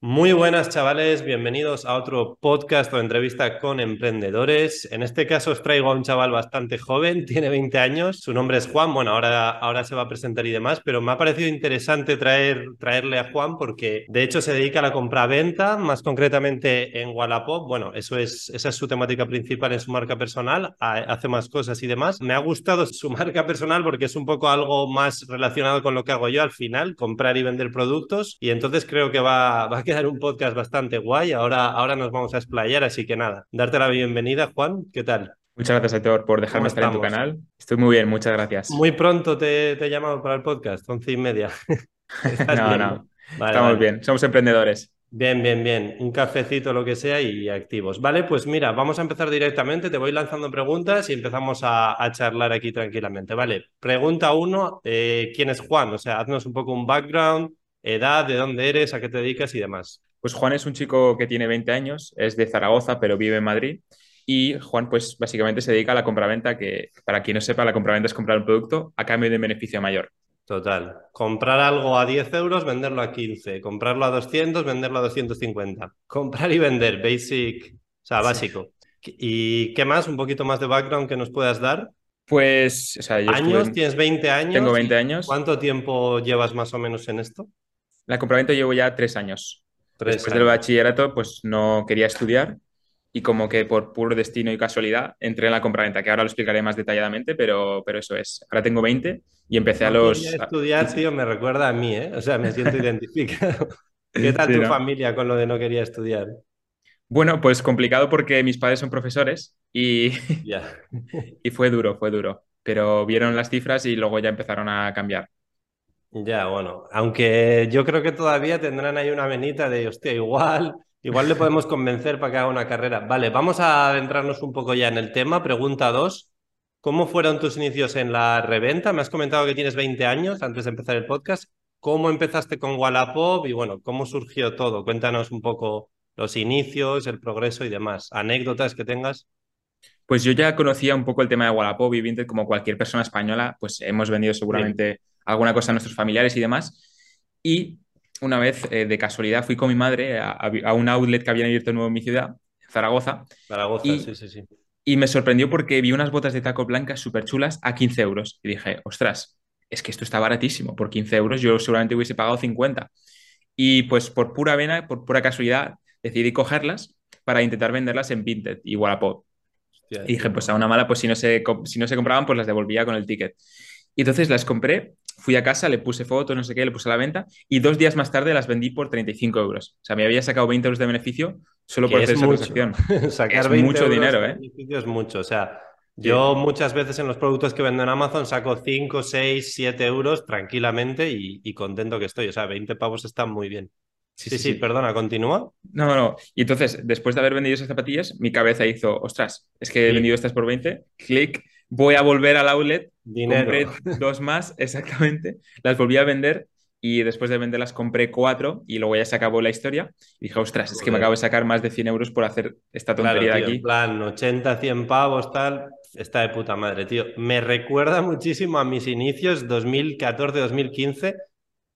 Muy buenas chavales, bienvenidos a otro podcast o entrevista con emprendedores. En este caso os traigo a un chaval bastante joven, tiene 20 años, su nombre es Juan, bueno, ahora, ahora se va a presentar y demás, pero me ha parecido interesante traer, traerle a Juan porque de hecho se dedica a la compra-venta, más concretamente en Wallapop, bueno, eso es, esa es su temática principal en su marca personal, hace más cosas y demás. Me ha gustado su marca personal porque es un poco algo más relacionado con lo que hago yo al final, comprar y vender productos. Y entonces creo que va, va a quedar un podcast bastante guay. Ahora, ahora nos vamos a explayar, así que nada, darte la bienvenida, Juan. ¿Qué tal? Muchas gracias, Héctor, por dejarme estar en tu canal. Estoy muy bien, muchas gracias. Muy pronto te, te he llamado para el podcast, once y media. no, no. Estamos bien, somos emprendedores. Bien, bien, bien. Un cafecito, lo que sea, y activos. Vale, pues mira, vamos a empezar directamente. Te voy lanzando preguntas y empezamos a, charlar aquí tranquilamente. Vale, pregunta uno, eh, ¿quién es Juan? O sea, haznos un poco un background, edad, de dónde eres, a qué te dedicas y demás. Pues Juan es un chico que tiene 20 años, es de Zaragoza, pero vive en Madrid. Y Juan, pues básicamente se dedica a la compraventa, que para quien no sepa, la compraventa es comprar un producto a cambio de un beneficio mayor. Total. Comprar algo a 10 euros, venderlo a 15. Comprarlo a 200, venderlo a 250. Comprar y vender, basic, o sea, básico. ¿Y qué más? Un poquito más de background que nos puedas dar. Pues, o sea, yo ¿Años? ¿Tienes 20 años? Tengo 20 años. ¿Cuánto tiempo llevas más o menos en esto? La compraventa llevo ya tres años. Después del bachillerato, pues no quería estudiar y como que por puro destino y casualidad entré en la compraventa, que ahora lo explicaré más detalladamente, pero, pero eso es. Ahora tengo 20 y empecé a los... estudiar, tío, me recuerda a mí, ¿eh? O sea, me siento identificado. ¿Qué tal tu familia con lo de no quería estudiar? Bueno, pues complicado porque mis padres son profesores y, y fue duro, fue duro. Pero vieron las cifras y luego ya empezaron a cambiar. Ya, bueno, aunque yo creo que todavía tendrán ahí una venita de, hostia, igual, igual le podemos convencer para que haga una carrera. Vale, vamos a adentrarnos un poco ya en el tema. Pregunta dos. ¿Cómo fueron tus inicios en la reventa? Me has comentado que tienes 20 años antes de empezar el podcast. ¿Cómo empezaste con Wallapop y bueno, cómo surgió todo? Cuéntanos un poco los inicios, el progreso y demás. Anécdotas que tengas. Pues yo ya conocía un poco el tema de Wallapop y como cualquier persona española, pues hemos vendido seguramente alguna cosa a nuestros familiares y demás. Y una vez, eh, de casualidad, fui con mi madre a, un outlet que había abierto nuevo en mi ciudad, Zaragoza. Zaragoza, y, sí, sí, sí. Y me sorprendió porque vi unas botas de taco blancas súper chulas a 15 euros. Y dije, ostras, es que esto está baratísimo. Por 15 euros yo seguramente hubiese pagado 50. Y pues por pura vena, por pura casualidad, decidí cogerlas para intentar venderlas en Vinted y Wallapop. Y dije, pues a una mala, pues si no, se, si no se compraban, pues las devolvía con el ticket. Y entonces las compré fui a casa, le puse foto, no sé qué, le puse a la venta y dos días más tarde las vendí por 35 euros. O sea, me había sacado 20 euros de beneficio solo por hacer esa transacción. Sacar es mucho dinero, ¿eh? Es mucho. O sea, yo muchas veces en los productos que vendo en Amazon saco 5, 6, 7 euros tranquilamente y, contento que estoy. O sea, 20 pavos están muy bien. Sí sí, sí, perdona, continúa. No, no. Y entonces, después de haber vendido esas zapatillas, mi cabeza hizo, ostras, es que he vendido estas por 20, clic, voy a volver al outlet, compré dos más, exactamente, las volví a vender y después de venderlas compré cuatro y luego ya se acabó la historia. Y dije, ostras, es que me acabo de sacar más de 100 euros por hacer esta tontería de aquí. En plan, 80, 100 pavos, tal, está de puta madre, tío. Me recuerda muchísimo a mis inicios 2014, 2015,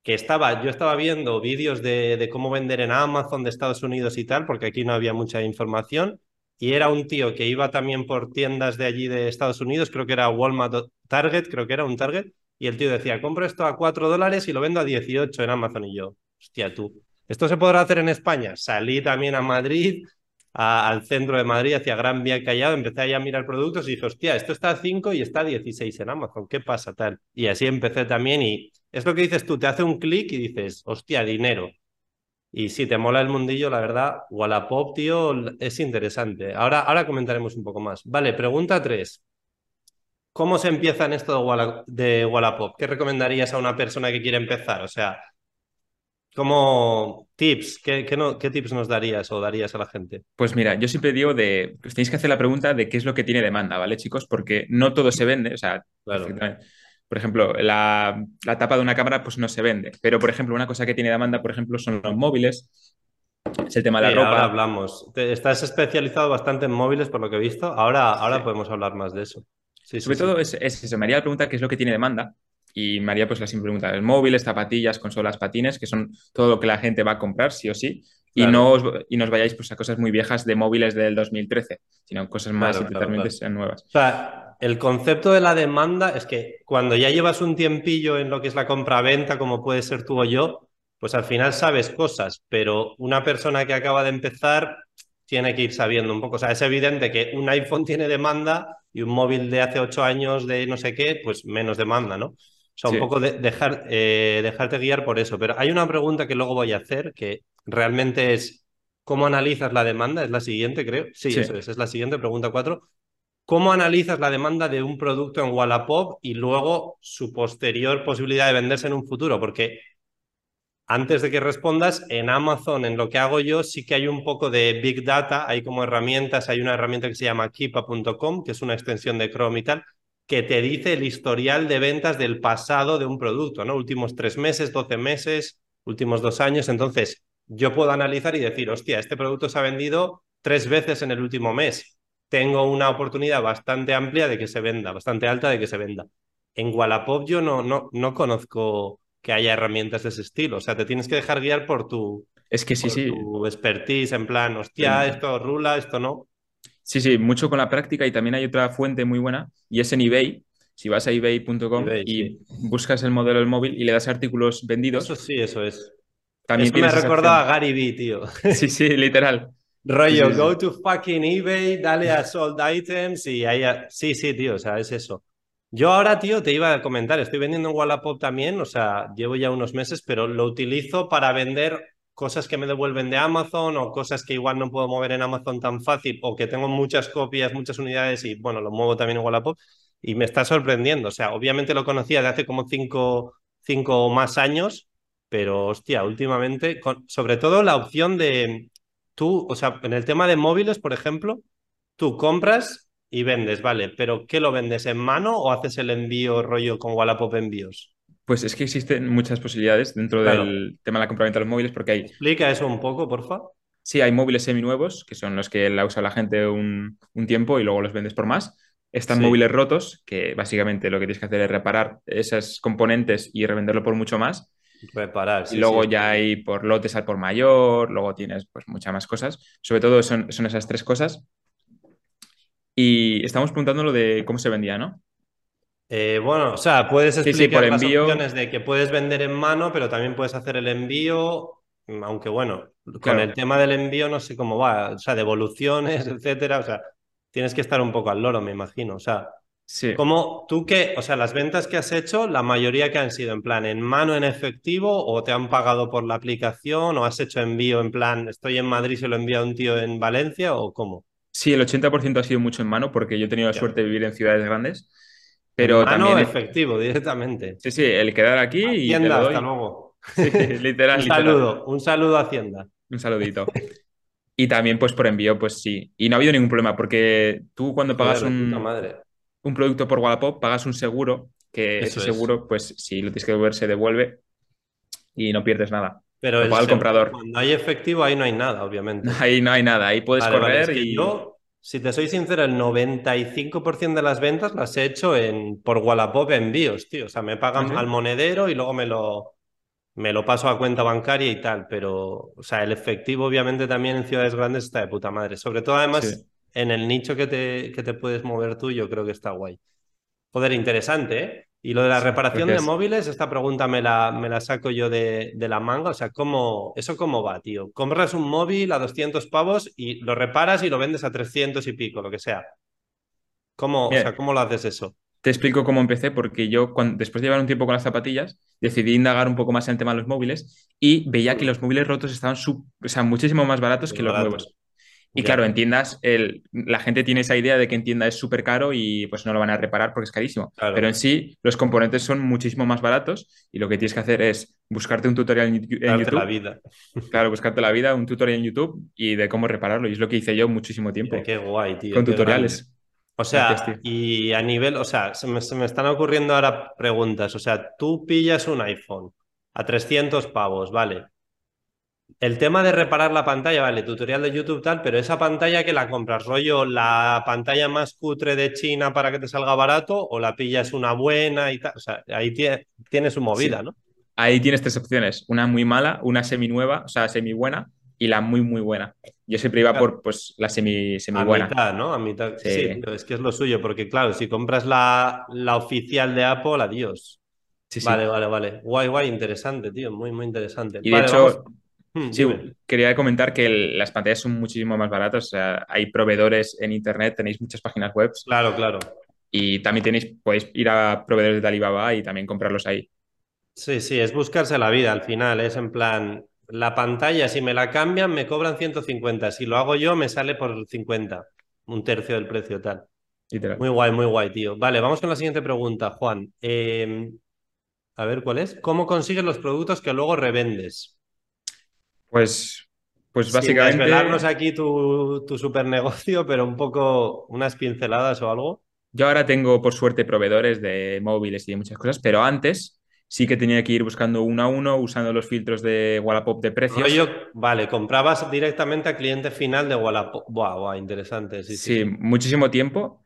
que estaba, yo estaba viendo vídeos de, cómo vender en Amazon de Estados Unidos y tal, porque aquí no había mucha información y era un tío que iba también por tiendas de allí de Estados Unidos, creo que era Walmart Target, creo que era un Target, y el tío decía, compro esto a 4 dólares y lo vendo a 18 en Amazon. Y yo, hostia, tú, ¿esto se podrá hacer en España? Salí también a Madrid, al centro de Madrid, hacia Gran Vía Callado, empecé a mirar productos y dije, hostia, esto está a 5 y está a 16 en Amazon, ¿qué pasa tal? Y así empecé también y es lo que dices tú, te hace un clic y dices, hostia, dinero. Y si te mola el mundillo, la verdad, Wallapop, tío, es interesante. Ahora, ahora comentaremos un poco más. Vale, pregunta 3. ¿Cómo se empieza en esto de, Wallapop? ¿Qué recomendarías a una persona que quiere empezar? O sea, ¿cómo tips? ¿Qué, qué, tips nos darías o darías a la gente? Pues mira, yo siempre digo de, pues tenéis que hacer la pregunta de qué es lo que tiene demanda, ¿vale, chicos? Porque no todo se vende, o sea, claro. Por ejemplo, la, tapa de una cámara pues no se vende. Pero, por ejemplo, una cosa que tiene demanda, por ejemplo, son los móviles. Es el tema de la ropa. Ahora hablamos. Estás especializado bastante en móviles, por lo que he visto. Ahora, ahora podemos hablar más de eso. Sobre todo es, eso. La pregunta qué es lo que tiene demanda. y María pues la simple pregunta, móviles, zapatillas, consolas, patines, que son todo lo que la gente va a comprar, sí o sí. Y, no os, y no os vayáis pues, a cosas muy viejas de móviles del 2013, sino cosas más claro, nuevas. O sea, el concepto de la demanda es que cuando ya llevas un tiempillo en lo que es la compra-venta, como puede ser tú o yo, pues al final sabes cosas, pero una persona que acaba de empezar tiene que ir sabiendo un poco. O sea, es evidente que un iPhone tiene demanda y un móvil de hace ocho años de no sé qué, pues menos demanda, ¿no? O sea, un poco de dejar, eh, dejarte guiar por eso. Pero hay una pregunta que luego voy a hacer que realmente es, ¿cómo analizas la demanda? Es la siguiente, creo. Sí, eso es, es la siguiente, pregunta cuatro. ¿Cómo analizas la demanda de un producto en Wallapop y luego su posterior posibilidad de venderse en un futuro? Porque antes de que respondas, en Amazon, en lo que hago yo, sí que hay un poco de Big Data, hay como herramientas, hay una herramienta que se llama Kipa.com, que es una extensión de Chrome y tal, que te dice el historial de ventas del pasado de un producto, ¿no? Últimos tres meses, doce meses, últimos dos años. Entonces, yo puedo analizar y decir, hostia, este producto se ha vendido tres veces en el último mes. Tengo una oportunidad bastante amplia de que se venda, bastante alta de que se venda. En Wallapop yo no, no, no conozco que haya herramientas de ese estilo. O sea, te tienes que dejar guiar por tu, es que sí, sí. tu expertise, en plan, hostia, esto rula, esto no. Sí, sí, mucho con la práctica y también hay otra fuente muy buena y es en eBay. Si vas a ebay.com y buscas el modelo del móvil y le das artículos vendidos. Eso sí, eso es. También me ha recordado a Gary Vee, tío. Sí, sí, literal. Rollo, go to fucking eBay, dale a sold items y ahí. Sí, sí, tío, o sea, es eso. Yo ahora, tío, te iba a comentar, estoy vendiendo en Wallapop también, o sea, llevo ya unos meses, pero lo utilizo para vender cosas que me devuelven de Amazon o cosas que igual no puedo mover en Amazon tan fácil o que tengo muchas copias, muchas unidades y bueno, lo muevo también en Wallapop y me está sorprendiendo. O sea, obviamente lo conocía de hace como cinco, cinco o más años, pero hostia, últimamente, sobre todo la opción de tú, o sea, en el tema de móviles, por ejemplo, tú compras y vendes, vale, pero ¿qué lo vendes en mano o haces el envío rollo con Wallapop envíos? Pues es que existen muchas posibilidades dentro del tema de la compraventa de los móviles porque hay... Explica eso un poco, porfa. Sí, hay móviles seminuevos, que son los que la usa la gente un, tiempo y luego los vendes por más. Están móviles rotos, que básicamente lo que tienes que hacer es reparar esos componentes y revenderlo por mucho más. Reparar, sí, Y luego ya hay por lotes al por mayor, luego tienes pues muchas más cosas. Sobre todo son, son esas tres cosas. Y estamos preguntando lo de cómo se vendía, ¿no? Eh, bueno, o sea, puedes explicar las opciones de que puedes vender en mano, pero también puedes hacer el envío, aunque bueno, con el tema del envío no sé cómo va, o sea, devoluciones, etcétera, o sea, tienes que estar un poco al loro, me imagino, o sea, sí. ¿cómo tú qué, o sea, las ventas que has hecho, la mayoría que han sido en plan en mano en efectivo o te han pagado por la aplicación o has hecho envío en plan, estoy en Madrid, se lo envía a un tío en Valencia o cómo? Sí, el 80% ha sido mucho en mano porque yo he tenido la suerte de vivir en ciudades grandes. Pero en mano también efectivo, directamente. Sí, sí, el quedar aquí y. Hacienda, hasta luego. Sí, literal. un saludo, un saludo a Hacienda. Un saludito. y también, pues por envío, pues sí. Y no ha habido ningún problema porque tú cuando pagas un, un producto por Wallapop, pagas un seguro, que ese seguro, pues si lo tienes que devolver, se devuelve y no pierdes nada. Pero el comprador. cuando hay efectivo, ahí no hay nada, obviamente. Ahí no hay nada, ahí puedes correr y. Yo, si te soy sincero, el 95% de las ventas las he hecho en, por Wallapop envíos, tío. O sea, me pagan al monedero y luego me lo, me lo paso a cuenta bancaria y tal. Pero, o sea, el efectivo, obviamente, también en ciudades grandes está de puta madre. Sobre todo, además, en el nicho que te, que te puedes mover tú, yo creo que está guay. Joder, interesante, ¿eh? Y lo de la reparación de móviles, esta pregunta me la, me la saco yo de, de, la manga. O sea, ¿cómo, ¿eso cómo va, tío? Compras un móvil a 200 pavos y lo reparas y lo vendes a 300 y pico, lo que sea. ¿Cómo, o sea, ¿cómo lo haces eso? Te explico cómo empecé, porque yo, cuando, después de llevar un tiempo con las zapatillas, decidí indagar un poco más en el tema de los móviles y veía que los móviles rotos estaban o sea, muchísimo más baratos que los nuevos. Y claro, en tiendas el, la gente tiene esa idea de que en tienda es súper caro y pues no lo van a reparar porque es carísimo. Pero en sí, los componentes son muchísimo más baratos y lo que tienes que hacer es buscarte un tutorial en, YouTube. la vida. Claro, buscarte la vida, un tutorial en YouTube y de cómo repararlo. Y es lo que hice yo muchísimo tiempo. Qué guay, tío. Con tutoriales. O sea, y a nivel, o sea, se me, se me están ocurriendo ahora preguntas. O sea, tú pillas un iPhone a 300 pavos, ¿vale? El tema de reparar la pantalla, vale, tutorial de YouTube tal, pero esa pantalla que la compras, rollo, la pantalla más cutre de China para que te salga barato o la pillas una buena y tal. O sea, ahí tiene, tiene su movida, Sí. ¿no? Ahí tienes tres opciones, una muy mala, una semi nueva, o sea, semi buena y la muy, muy buena. Yo siempre iba Claro. por pues, la semi, semi A buena. mitad, ¿no? A mitad. Sí, es que es lo suyo, porque claro, si compras la, la oficial de Apple, adiós. sí, Vale, vale, vale. Guay, guay, interesante, tío. Muy, muy interesante. Y de Vale, vamos. Hmm, sí, dime. quería comentar que el- las pantallas son muchísimo más baratas. O sea, hay proveedores en internet, tenéis muchas páginas web Claro, claro. y también tenéis, podéis ir a proveedores de Alibaba y también comprarlos ahí. Sí, sí, es buscarse la vida al final. Es en plan, la pantalla, si me la cambian, me cobran 150. Si lo hago yo, me sale por 50. Un tercio del precio, tal. Literal. Muy guay, muy guay, tío. Vale, vamos con la siguiente pregunta, Juan. Eh, a ver, ¿cuál es? ¿Cómo consigues los productos que luego revendes? Pues, pues Sin básicamente. desvelarnos aquí tu, tu super negocio, pero un poco unas pinceladas o algo. Yo ahora tengo, por suerte, proveedores de móviles y de muchas cosas, pero antes sí que tenía que ir buscando uno a uno, usando los filtros de Wallapop de precios. Rollo, vale, comprabas directamente a cliente final de Wallapop. Buah, buah, interesante, sí, sí, muchísimo tiempo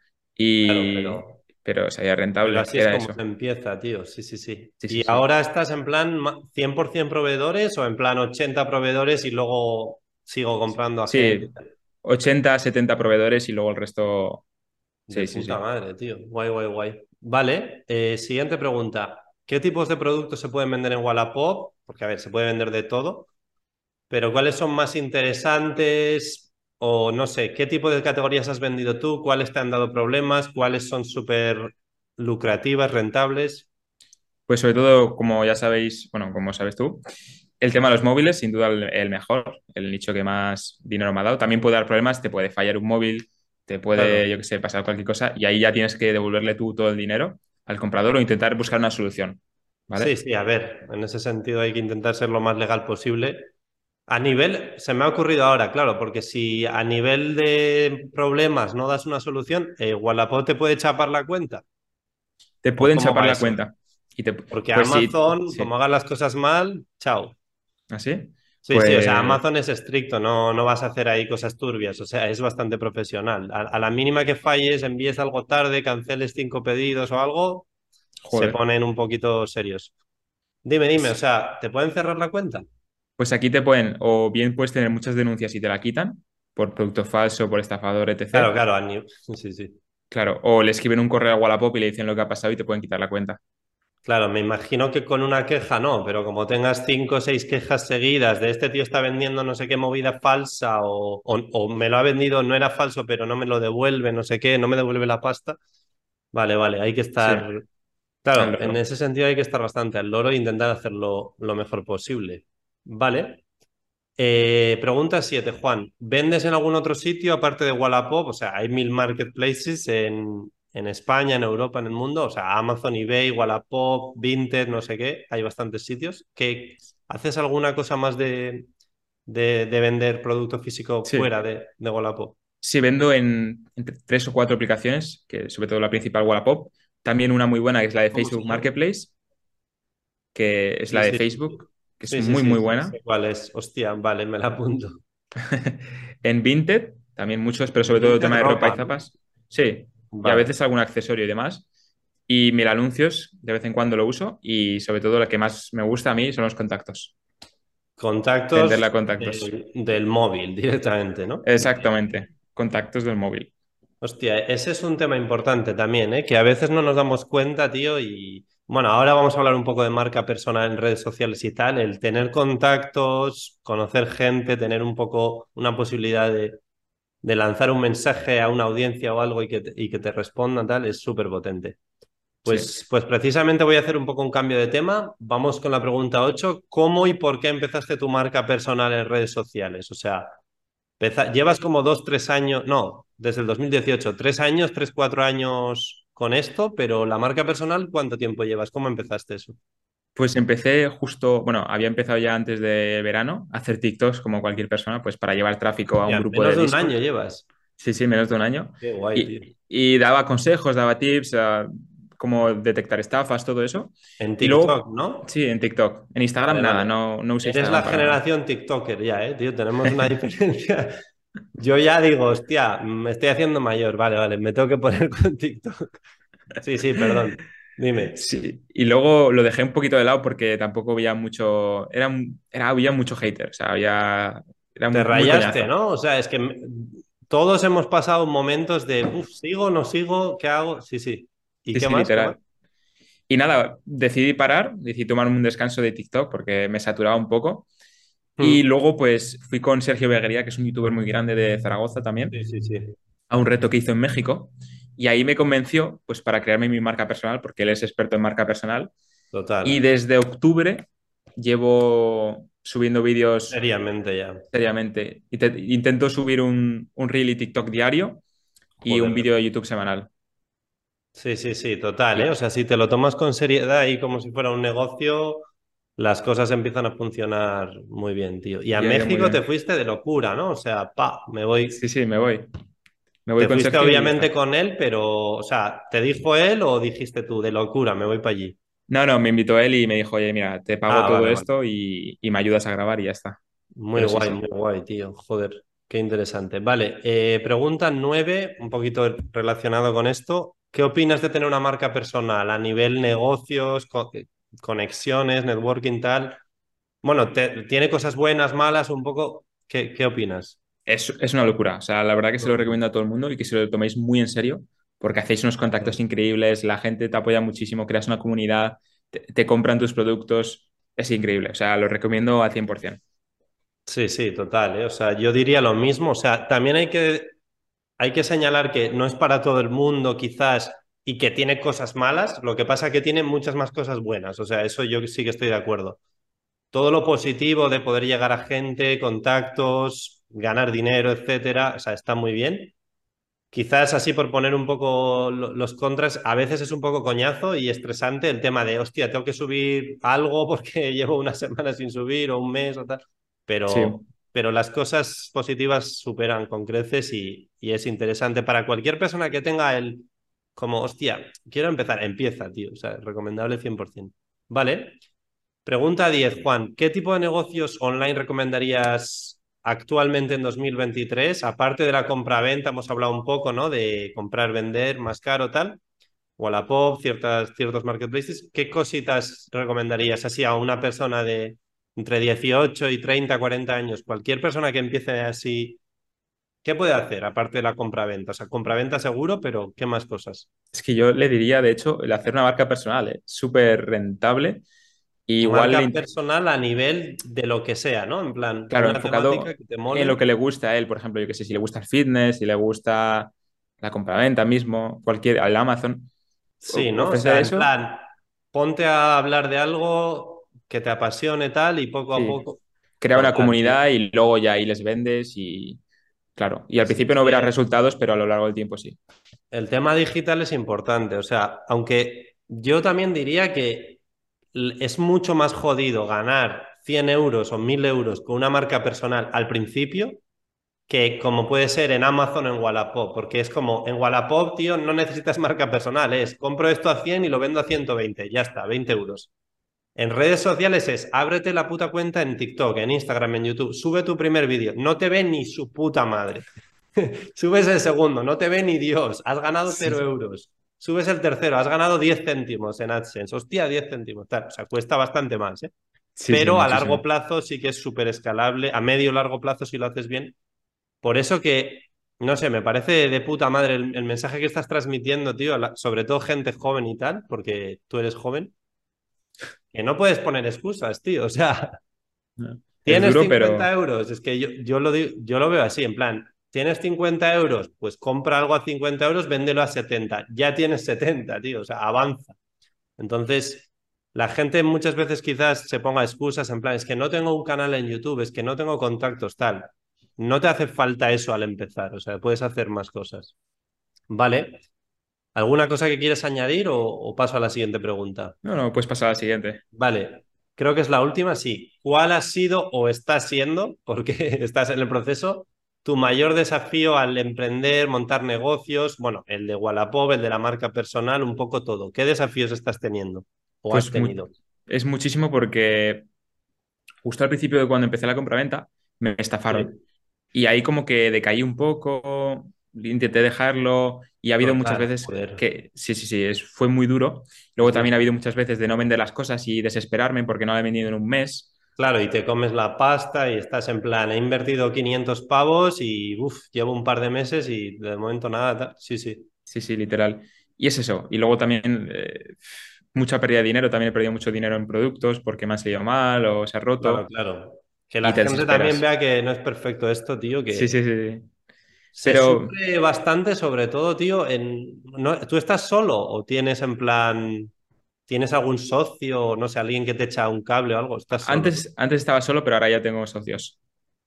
Claro, y... pero, Pero salía pero rentable, así es como eso. se empieza, tío. Sí, sí, sí. ¿Y sí. ahora estás en plan ma- 100% proveedores o en plan 80 proveedores y luego sigo comprando a gente? Sí, 80, 70 proveedores y luego el resto... De Sí, sí, puta sí. madre, tío. Guay, guay, guay. Vale, eh, siguiente pregunta. ¿Qué tipos de productos se pueden vender en Wallapop? Porque, a ver, se puede vender de todo, pero ¿cuáles son más interesantes? O no sé, ¿qué tipo de categorías has vendido tú? ¿Cuáles te han dado problemas? ¿Cuáles son súper lucrativas, rentables? Pues sobre todo, como ya sabéis, bueno, como sabes tú, el tema de los móviles, sin duda el, el mejor, el nicho que más dinero me ha dado. También puede dar problemas, te puede fallar un móvil, te puede, Claro. yo qué sé, pasar cualquier cosa y ahí ya tienes que devolverle tú todo el dinero al comprador o intentar buscar una solución, ¿vale? Sí, sí, a ver, en ese sentido hay que intentar ser lo más legal posible. A nivel, se me ha ocurrido ahora, claro, porque si a nivel de problemas no das una solución, eh, Wallapop te puede chapar la cuenta. Te ¿O pueden chapar la eso? cuenta. Y te, Porque pues sí, Amazon, sí. como hagan las cosas mal, chao. ¿Así? Sí, sí, o Pues sea, Amazon es estricto, no, no vas a hacer ahí cosas turbias, o sea, es bastante profesional. A, a la mínima que falles, envíes algo tarde, canceles cinco pedidos o algo, se ponen un poquito serios. Dime, dime, o sea, ¿te pueden cerrar la cuenta? Pues aquí te pueden, o bien puedes tener muchas denuncias y te la quitan por producto falso, por estafador, etc. Claro, claro, sí, sí. Claro, o le escriben un correo a Wallapop y le dicen lo que ha pasado y te pueden quitar la cuenta. Claro, me imagino que con una queja no, pero como tengas cinco o seis quejas seguidas de este tío está vendiendo no sé qué movida falsa o, o- o me lo ha vendido, no era falso, pero no me lo devuelve, no sé qué, no me devuelve la pasta. Vale, vale, hay que estar. Claro, en ese sentido hay que estar bastante al loro e intentar hacerlo lo mejor posible. Vale. Eh, pregunta 7, Juan. ¿Vendes en algún otro sitio aparte de Wallapop? O sea, hay mil marketplaces en, en España, en Europa, en el mundo. O sea, Amazon, eBay, Wallapop, Vinted, no sé qué. Hay bastantes sitios. ¿Qué, ¿Haces alguna cosa más de, de, de vender producto físico Sí, fuera de, de Wallapop? sí vendo en, en tres o cuatro aplicaciones, que sobre todo la principal Wallapop. También una muy buena que es la de ¿Cómo se Facebook? Marketplace, que es la de. Facebook, que es Sí, muy, sí, muy buena. ¿Cuál es? Hostia, vale, me la apunto. En Vinted, también muchos, pero sobre todo el tema de ropa y zapas. Sí, y a veces algún accesorio y demás. Y mil anuncios, de vez en cuando lo uso. Y sobre todo la que más me gusta a mí son los contactos. Contactos a contactos. del, del móvil directamente, ¿no? Exactamente, contactos del móvil. Hostia, ese es un tema importante también, ¿eh? Que a veces no nos damos cuenta, tío, y bueno, ahora vamos a hablar un poco de marca personal en redes sociales y tal, el tener contactos, conocer gente, tener un poco una posibilidad de, de lanzar un mensaje a una audiencia o algo y que te, y que te respondan, tal, es súper potente. Sí. Pues, pues precisamente voy a hacer un poco un cambio de tema. Vamos con la pregunta 8. ¿Cómo y por qué empezaste tu marca personal en redes sociales? O sea, llevas como dos, tres años, no, desde el 2018, tres años, tres, cuatro años con esto, pero la marca personal, ¿cuánto tiempo llevas? ¿Cómo empezaste eso? Pues empecé justo, bueno, había empezado ya antes de verano a hacer TikToks como cualquier persona, pues para llevar tráfico a un Ya, grupo menos de de un año llevas. Sí, sí, menos de un año. Qué guay, tío. Y, y daba consejos, daba tips, ah, como detectar estafas, todo eso. En Y luego- TikTok, ¿no? Sí, en TikTok. En Instagram Vale, nada, vale. no, no usé Eres Instagram la nada. generación TikToker ya, ¿eh? Tío, tenemos una diferencia. Yo ya digo, hostia, me estoy haciendo mayor. Vale, vale, me tengo que poner con TikTok. Sí, sí, perdón. Dime. Sí, y luego lo dejé un poquito de lado porque tampoco había mucho, era, era, había mucho hater, o sea, había, era Te muy rayaste. ¿no? O sea, es que todos hemos pasado momentos de, uff, sigo, no sigo, ¿qué hago? Sí, sí. ¿Y Sí, qué sí, literal. Y nada, decidí parar, decidí tomarme un descanso de TikTok porque me saturaba un poco. Y Hmm. luego pues fui con Sergio Beguería, que es un youtuber muy grande de Zaragoza también, Sí, sí, sí. a un reto que hizo en México. Y ahí me convenció pues para crearme mi marca personal, porque él es experto en marca personal. Total. Y desde octubre llevo subiendo vídeos Seriamente ya. seriamente. Inte- Intento subir un, un reel y TikTok diario y Joder. un vídeo de YouTube semanal. Sí, sí, sí, total, ¿eh? O sea, si te lo tomas con seriedad y como si fuera un negocio, las cosas empiezan a funcionar muy bien, tío. Y a México te fuiste de locura, ¿no? O sea, pa, me voy. Sí, sí, me voy. Me voy Te con fuiste Sergio obviamente con él, pero, o sea, ¿te dijo él o dijiste tú de locura, me voy para allí? No, no, me invitó él y me dijo, oye, mira, te pago Ah, todo vale, vale. esto y, y me ayudas a grabar y ya está. Muy Pero guay, sí. muy guay, tío. Joder, qué interesante. Vale, eh, pregunta nueve, un poquito relacionado con esto. ¿Qué opinas de tener una marca personal a nivel negocios, conexiones, networking, tal? Bueno, te- tiene cosas buenas, malas, un poco. ¿Qué, qué opinas? Es, es una locura. O sea, la verdad que se lo recomiendo a todo el mundo y que se lo toméis muy en serio porque hacéis unos contactos increíbles, la gente te apoya muchísimo, creas una comunidad, te, te compran tus productos. Es increíble. O sea, lo recomiendo al 100%. Sí, sí, total, ¿eh? O sea, yo diría lo mismo. O sea, también hay que, hay que señalar que no es para todo el mundo, quizás, y que tiene cosas malas. Lo que pasa es que tiene muchas más cosas buenas. O sea, eso yo sí que estoy de acuerdo. Todo lo positivo de poder llegar a gente, contactos, ganar dinero, etcétera, o sea, está muy bien. Quizás así por poner un poco lo- los contras, a veces es un poco coñazo y estresante el tema de, hostia, tengo que subir algo porque llevo una semana sin subir o un mes o tal, Sí. pero, pero las cosas positivas superan con creces y, y es interesante para cualquier persona que tenga el, como, hostia, quiero empezar, empieza, tío, o sea, recomendable 100%. Vale. Pregunta 10, Juan, ¿qué tipo de negocios online recomendarías actualmente en 2023? Aparte de la compra-venta, hemos hablado un poco, ¿no? De comprar, vender, más caro, tal. Wallapop, ciertas, ciertos marketplaces. ¿Qué cositas recomendarías así a una persona de entre 18 y 30, 40 años? Cualquier persona que empiece así, ¿qué puede hacer aparte de la compra-venta? O sea, compra-venta seguro, pero ¿qué más cosas? Es que yo le diría, de hecho, el hacer una marca personal, ¿eh? Súper rentable. Y igual, Marca int- personal a nivel de lo que sea, ¿no? En plan, claro, enfocado que te mole. en lo que le gusta a él. Por ejemplo, yo que sé, si le gusta el fitness, si le gusta la compraventa mismo, cualquier, el Amazon, Sí, ¿no? O sea, en eso. plan, ponte a hablar de algo que te apasione tal y poco a poco. Crea una comunidad y luego ya ahí les vendes y, claro, y al principio no verás resultados, pero a lo largo del tiempo sí. El tema digital es importante, o sea, aunque yo también diría que es mucho más jodido ganar 100 euros o 1000 euros con una marca personal al principio que como puede ser en Amazon o en Wallapop, porque es como en Wallapop, tío, no necesitas marca personal, es compro esto a 100 y lo vendo a 120, ya está, 20 euros. En redes sociales es ábrete la puta cuenta en TikTok, en Instagram, en YouTube, sube tu primer vídeo, no te ve ni su puta madre. Subes el segundo, no te ve ni Dios, has ganado Sí. 0 euros. Subes el tercero, has ganado 10 céntimos en AdSense. Hostia, 10 céntimos. Tal. O sea, cuesta bastante más, ¿eh? Sí, sí, Pero a muchísimo. largo plazo sí que es súper escalable. A medio largo plazo, si lo haces bien. Por eso que, no sé, me parece de puta madre el, el mensaje que estás transmitiendo, tío, la- sobre todo gente joven y tal, porque tú eres joven, que no puedes poner excusas, tío. O sea, Es tienes duro, 50 pero euros. Es que yo, yo, lo digo, yo lo veo así, en plan, tienes 50 euros, pues compra algo a 50 euros, véndelo a 70. Ya tienes 70, tío. O sea, avanza. Entonces, la gente muchas veces quizás se ponga excusas en plan, es que no tengo un canal en YouTube, es que no tengo contactos, tal. No te hace falta eso al empezar, o sea, puedes hacer más cosas. Vale. ¿Alguna cosa que quieres añadir o, o paso a la siguiente pregunta? no, no, puedes pasar a la siguiente. Vale, creo que es la última, sí. ¿Cuál ha sido o está siendo, porque estás en el proceso, tu mayor desafío al emprender, montar negocios, bueno, el de Wallapop, el de la marca personal, un poco todo. ¿Qué desafíos estás teniendo o Pues has tenido? es muchísimo porque justo al principio de cuando empecé la compraventa me estafaron. Sí. Y ahí como que decaí un poco, intenté dejarlo y ha habido muchas veces joder. que sí, sí, sí, es, fue muy duro. Luego también ha habido muchas veces de no vender las cosas y desesperarme porque no la he vendido en un mes. Claro, y te comes la pasta y estás en plan, he invertido 500 pavos y uff, llevo un par de meses y de momento nada. Sí, sí, Sí, sí, literal. Y es eso. Y luego también eh, mucha pérdida de dinero. También he perdido mucho dinero en productos porque me han salido mal o se ha claro, roto claro. Que y la te gente también vea que no es perfecto esto, tío, que sí, sí. sí. Se Pero sufre bastante, sobre todo, tío, en... ¿no? ¿Tú estás solo o tienes en plan, tienes algún socio o no sé, alguien que te echa un cable o algo? Estás antes, antes estaba solo, pero ahora ya tengo socios.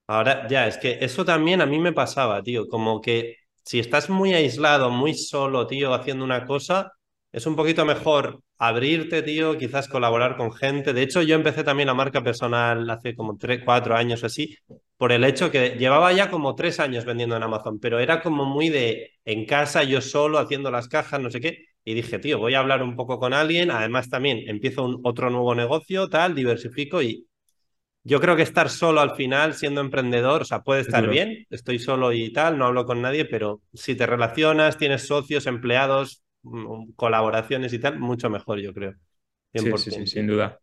Ahora, ya, es que eso también a mí me pasaba, tío, como que si estás muy aislado, muy solo, tío, haciendo una cosa, es un poquito mejor abrirte, tío, quizás colaborar con gente. De hecho, yo empecé también la marca personal hace como tres, cuatro años o así, por el hecho que llevaba ya como tres años vendiendo en Amazon, pero era como muy de en casa, yo solo, haciendo las cajas, no sé qué. Y dije, tío, voy a hablar un poco con alguien. Además, también empiezo un, otro nuevo negocio, tal, diversifico y yo creo que estar solo al final, siendo emprendedor, o sea, puede Es estar bien, estoy solo y tal, no hablo con nadie, pero si te relacionas, tienes socios, empleados, colaboraciones y tal, mucho mejor, yo creo. Sí, sí, sí, 100%, sin duda.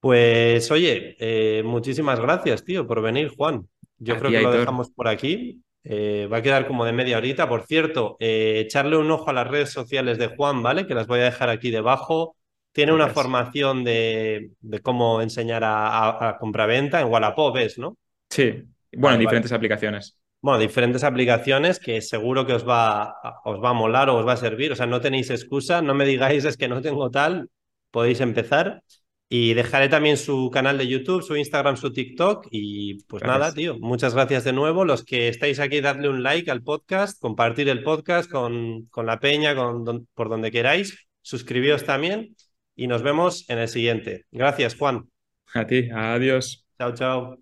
Pues oye, eh, muchísimas gracias, tío, por venir, Juan. Yo A creo que lo dejamos por aquí. Eh, va a quedar como de media horita. Por cierto, eh, echarle un ojo a las redes sociales de Juan, ¿vale? Que las voy a dejar aquí debajo. Tiene una formación de, de cómo enseñar a, a, a compraventa en Wallapop, ¿ves, no? Sí. Bueno, en vale. diferentes aplicaciones. Bueno, diferentes aplicaciones que seguro que os va, os va a molar o os va a servir. O sea, no tenéis excusa, no me digáis es que no tengo tal, podéis empezar. Y dejaré también su canal de YouTube, su Instagram, su TikTok. Y pues nada, tío, muchas gracias de nuevo. Los que estáis aquí, dadle un like al podcast, compartir el podcast con, con la peña, con, don- por donde queráis. Suscribíos también y nos vemos en el siguiente. Gracias, Juan. A ti. Adiós. Chao, chao.